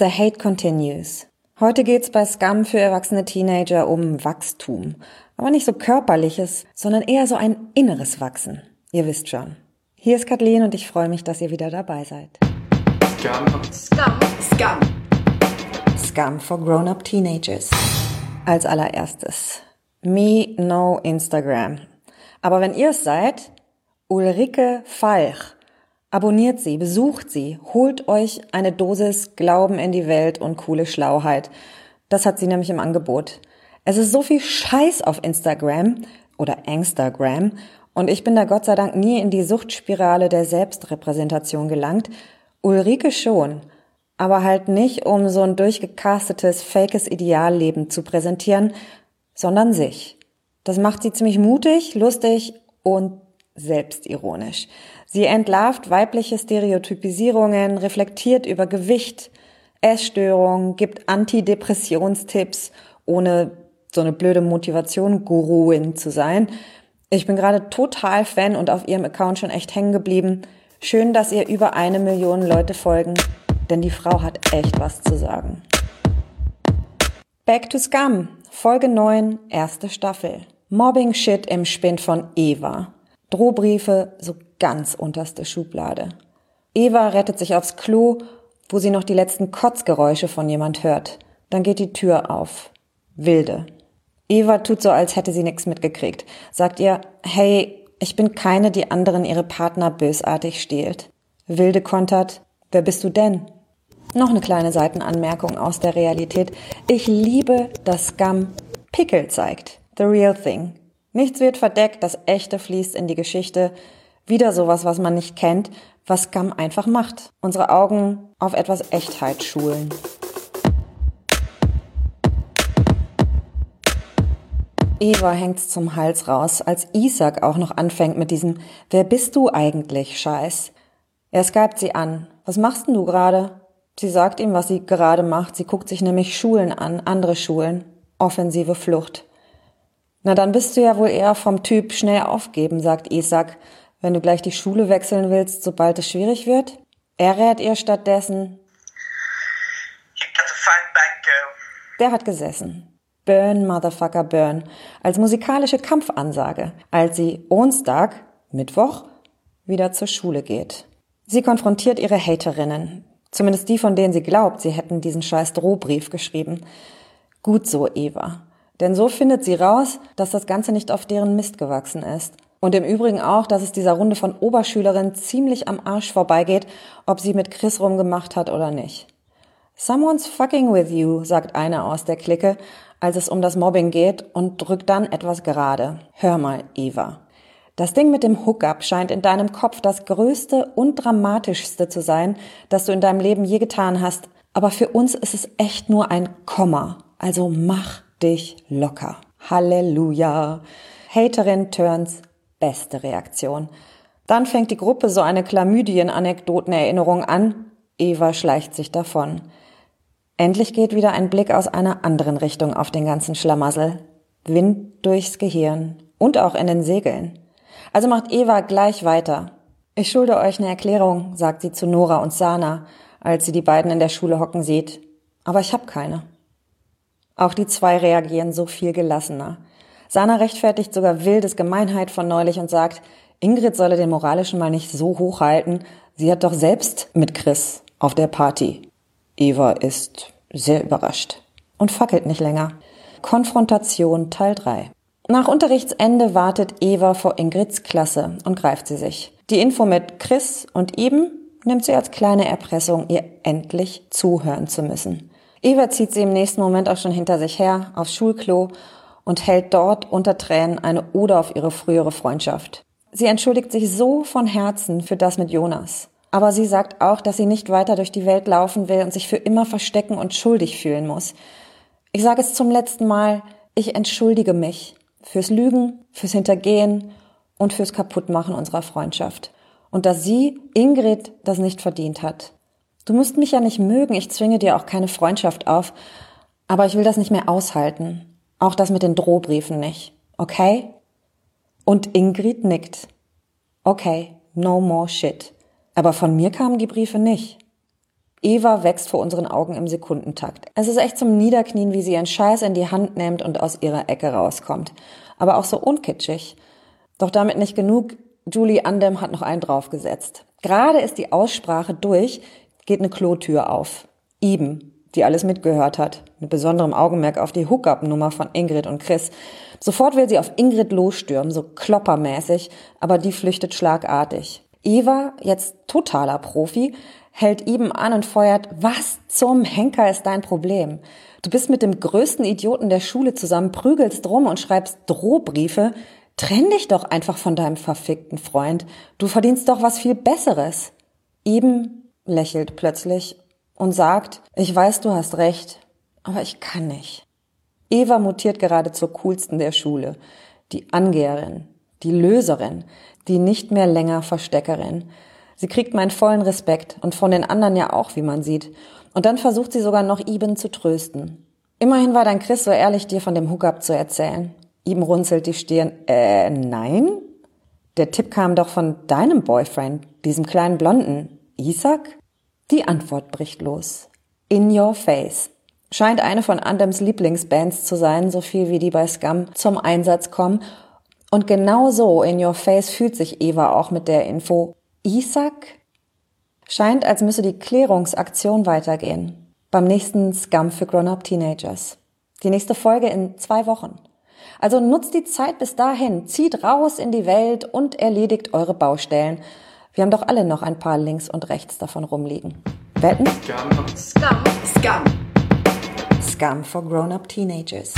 The Hate Continues. Heute geht's bei Scum für erwachsene Teenager um Wachstum. Aber nicht so körperliches, sondern eher so ein inneres Wachsen. Ihr wisst schon. Hier ist Kathleen und ich freue mich, dass ihr wieder dabei seid. Scum. Scum. Scum. Scum for Grown-Up Teenagers. Als allererstes. Me no Instagram. Aber wenn ihr es seid, Ulrike Falch Abonniert sie, besucht sie, holt euch eine Dosis Glauben in die Welt und coole Schlauheit. Das hat sie nämlich im Angebot. Es ist so viel Scheiß auf Instagram oder Angstagram und ich bin da Gott sei Dank nie in die Suchtspirale der Selbstrepräsentation gelangt. Ulrike schon, aber halt nicht, um so ein durchgecastetes, fakes Idealleben zu präsentieren, sondern sich. Das macht sie ziemlich mutig, lustig und selbstironisch. Sie entlarvt weibliche Stereotypisierungen, reflektiert über Gewicht, Essstörungen, gibt Antidepressionstipps, ohne so eine blöde Motivation Guruin zu sein. Ich bin gerade total Fan und auf ihrem Account schon echt hängen geblieben. Schön, dass ihr über eine Million Leute folgen, denn die Frau hat echt was zu sagen. Back to Scum, Folge 9, erste Staffel. Mobbing Shit im Spind von Eva. Drohbriefe, so ganz unterste Schublade. Eva rettet sich aufs Klo, wo sie noch die letzten Kotzgeräusche von jemand hört. Dann geht die Tür auf. Wilde. Eva tut so, als hätte sie nichts mitgekriegt. Sagt ihr, hey, ich bin keine, die anderen ihre Partner bösartig stehlt. Wilde kontert, wer bist du denn? Noch eine kleine Seitenanmerkung aus der Realität. Ich liebe, dass Scum Pickel zeigt. The real thing. Nichts wird verdeckt, das Echte fließt in die Geschichte. Wieder sowas, was man nicht kennt, was Scum einfach macht. Unsere Augen auf etwas Echtheit schulen. Eva hängt's zum Hals raus, als Isaac auch noch anfängt mit diesem Wer bist du eigentlich, Scheiß? Er skypt sie an. Was machst denn du gerade? Sie sagt ihm, was sie gerade macht. Sie guckt sich nämlich Schulen an, andere Schulen. Offensive Flucht. Na, dann bist du ja wohl eher vom Typ schnell aufgeben, sagt Isaac wenn du gleich die Schule wechseln willst, sobald es schwierig wird? Er rät ihr stattdessen, der hat gesessen. Burn, Motherfucker, Burn, als musikalische Kampfansage, als sie Onsdag, Mittwoch, wieder zur Schule geht. Sie konfrontiert ihre Haterinnen, zumindest die, von denen sie glaubt, sie hätten diesen scheiß Drohbrief geschrieben. Gut so, Eva. Denn so findet sie raus, dass das Ganze nicht auf deren Mist gewachsen ist und im Übrigen auch, dass es dieser Runde von Oberschülerinnen ziemlich am Arsch vorbeigeht, ob sie mit Chris rumgemacht hat oder nicht. Someone's fucking with you, sagt eine aus der Clique, als es um das Mobbing geht und drückt dann etwas gerade. Hör mal, Eva. Das Ding mit dem Hookup scheint in deinem Kopf das größte und dramatischste zu sein, das du in deinem Leben je getan hast. Aber für uns ist es echt nur ein Komma. Also mach dich locker. Halleluja. Haterin turns beste Reaktion. Dann fängt die Gruppe so eine Chlamydien-Anekdotenerinnerung an. Eva schleicht sich davon. Endlich geht wieder ein Blick aus einer anderen Richtung auf den ganzen Schlamassel. Wind durchs Gehirn und auch in den Segeln. Also macht Eva gleich weiter. Ich schulde euch eine Erklärung, sagt sie zu Nora und Sana, als sie die beiden in der Schule hocken sieht. Aber ich hab keine. Auch die zwei reagieren so viel gelassener. Sana rechtfertigt sogar wildes Gemeinheit von neulich und sagt, Ingrid solle den moralischen mal nicht so hochhalten. Sie hat doch selbst mit Chris auf der Party. Eva ist sehr überrascht und fackelt nicht länger. Konfrontation Teil 3. Nach Unterrichtsende wartet Eva vor Ingrids Klasse und greift sie sich. Die Info mit Chris und ihm nimmt sie als kleine Erpressung, ihr endlich zuhören zu müssen. Eva zieht sie im nächsten Moment auch schon hinter sich her aufs Schulklo und hält dort unter Tränen eine Ode auf ihre frühere Freundschaft. Sie entschuldigt sich so von Herzen für das mit Jonas. Aber sie sagt auch, dass sie nicht weiter durch die Welt laufen will und sich für immer verstecken und schuldig fühlen muss. Ich sage es zum letzten Mal, ich entschuldige mich fürs Lügen, fürs Hintergehen und fürs Kaputtmachen unserer Freundschaft. Und dass sie, Ingrid, das nicht verdient hat. Du musst mich ja nicht mögen, ich zwinge dir auch keine Freundschaft auf, aber ich will das nicht mehr aushalten. Auch das mit den Drohbriefen nicht. Okay? Und Ingrid nickt. Okay, no more shit. Aber von mir kamen die Briefe nicht. Eva wächst vor unseren Augen im Sekundentakt. Es ist echt zum Niederknien, wie sie ihren Scheiß in die Hand nimmt und aus ihrer Ecke rauskommt. Aber auch so unkitschig. Doch damit nicht genug. Julie Andem hat noch einen draufgesetzt. Gerade ist die Aussprache durch, geht eine Klotür auf. Iben, die alles mitgehört hat, mit besonderem Augenmerk auf die Hookup-Nummer von Ingrid und Chris. Sofort will sie auf Ingrid losstürmen, so kloppermäßig, aber die flüchtet schlagartig. Eva, jetzt totaler Profi, hält Iben an und feuert, was zum Henker ist dein Problem? Du bist mit dem größten Idioten der Schule zusammen, prügelst rum und schreibst Drohbriefe. Trenn dich doch einfach von deinem verfickten Freund. Du verdienst doch was viel Besseres. Iben lächelt plötzlich und sagt, ich weiß, du hast recht, aber ich kann nicht. Eva mutiert gerade zur coolsten der Schule. Die Angeherin, die Löserin, die nicht mehr länger Versteckerin. Sie kriegt meinen vollen Respekt und von den anderen ja auch, wie man sieht. Und dann versucht sie sogar noch Iben zu trösten. Immerhin war dein Chris so ehrlich, dir von dem Hookup zu erzählen. Iben runzelt die Stirn. Äh, nein? Der Tipp kam doch von deinem Boyfriend, diesem kleinen Blonden. Isaac? Die Antwort bricht los. In Your Face. Scheint eine von Andems Lieblingsbands zu sein, so viel wie die bei Scum zum Einsatz kommen. Und genau so in Your Face fühlt sich Eva auch mit der Info. Isaac? Scheint, als müsse die Klärungsaktion weitergehen. Beim nächsten Scum für Grown-Up Teenagers. Die nächste Folge in zwei Wochen. Also nutzt die Zeit bis dahin, zieht raus in die Welt und erledigt eure Baustellen. Wir haben doch alle noch ein paar links und rechts davon rumliegen. Wetten? Scum. Scum. Scum. Scum for Grown-Up Teenagers.